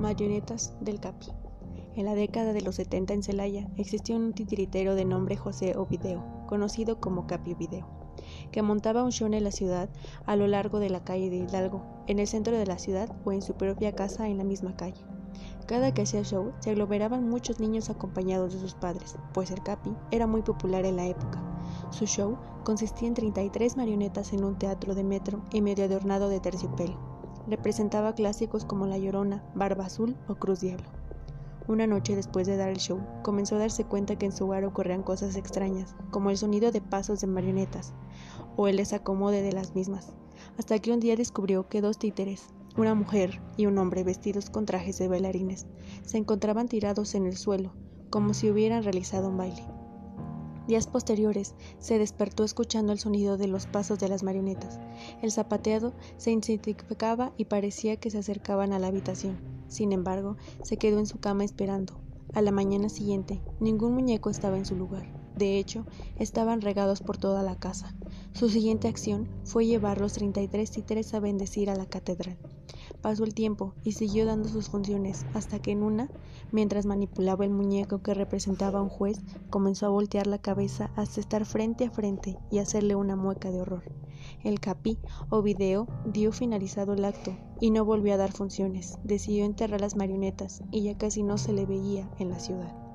Marionetas del Capi. En la década de los 70 en Celaya existió un titiritero de nombre José Ovideo, conocido como Capi Ovideo, que montaba un show en la ciudad a lo largo de la calle de Hidalgo, en el centro de la ciudad o en su propia casa en la misma calle. Cada que hacía show se aglomeraban muchos niños acompañados de sus padres, pues el Capi era muy popular en la época. Su show consistía en 33 marionetas en un teatro de metro y medio adornado de terciopelo representaba clásicos como La Llorona, Barba Azul o Cruz Diablo. Una noche después de dar el show, comenzó a darse cuenta que en su hogar ocurrían cosas extrañas, como el sonido de pasos de marionetas o el desacomode de las mismas, hasta que un día descubrió que dos títeres, una mujer y un hombre vestidos con trajes de bailarines, se encontraban tirados en el suelo, como si hubieran realizado un baile. Días posteriores, se despertó escuchando el sonido de los pasos de las marionetas. El zapateado se intensificaba y parecía que se acercaban a la habitación. Sin embargo, se quedó en su cama esperando. A la mañana siguiente, ningún muñeco estaba en su lugar. De hecho, estaban regados por toda la casa. Su siguiente acción fue llevar los 33 títeres a bendecir a la catedral. Pasó el tiempo y siguió dando sus funciones hasta que en una, mientras manipulaba el muñeco que representaba a un juez, comenzó a voltear la cabeza hasta estar frente a frente y hacerle una mueca de horror. El capi o video dio finalizado el acto y no volvió a dar funciones. Decidió enterrar las marionetas y ya casi no se le veía en la ciudad.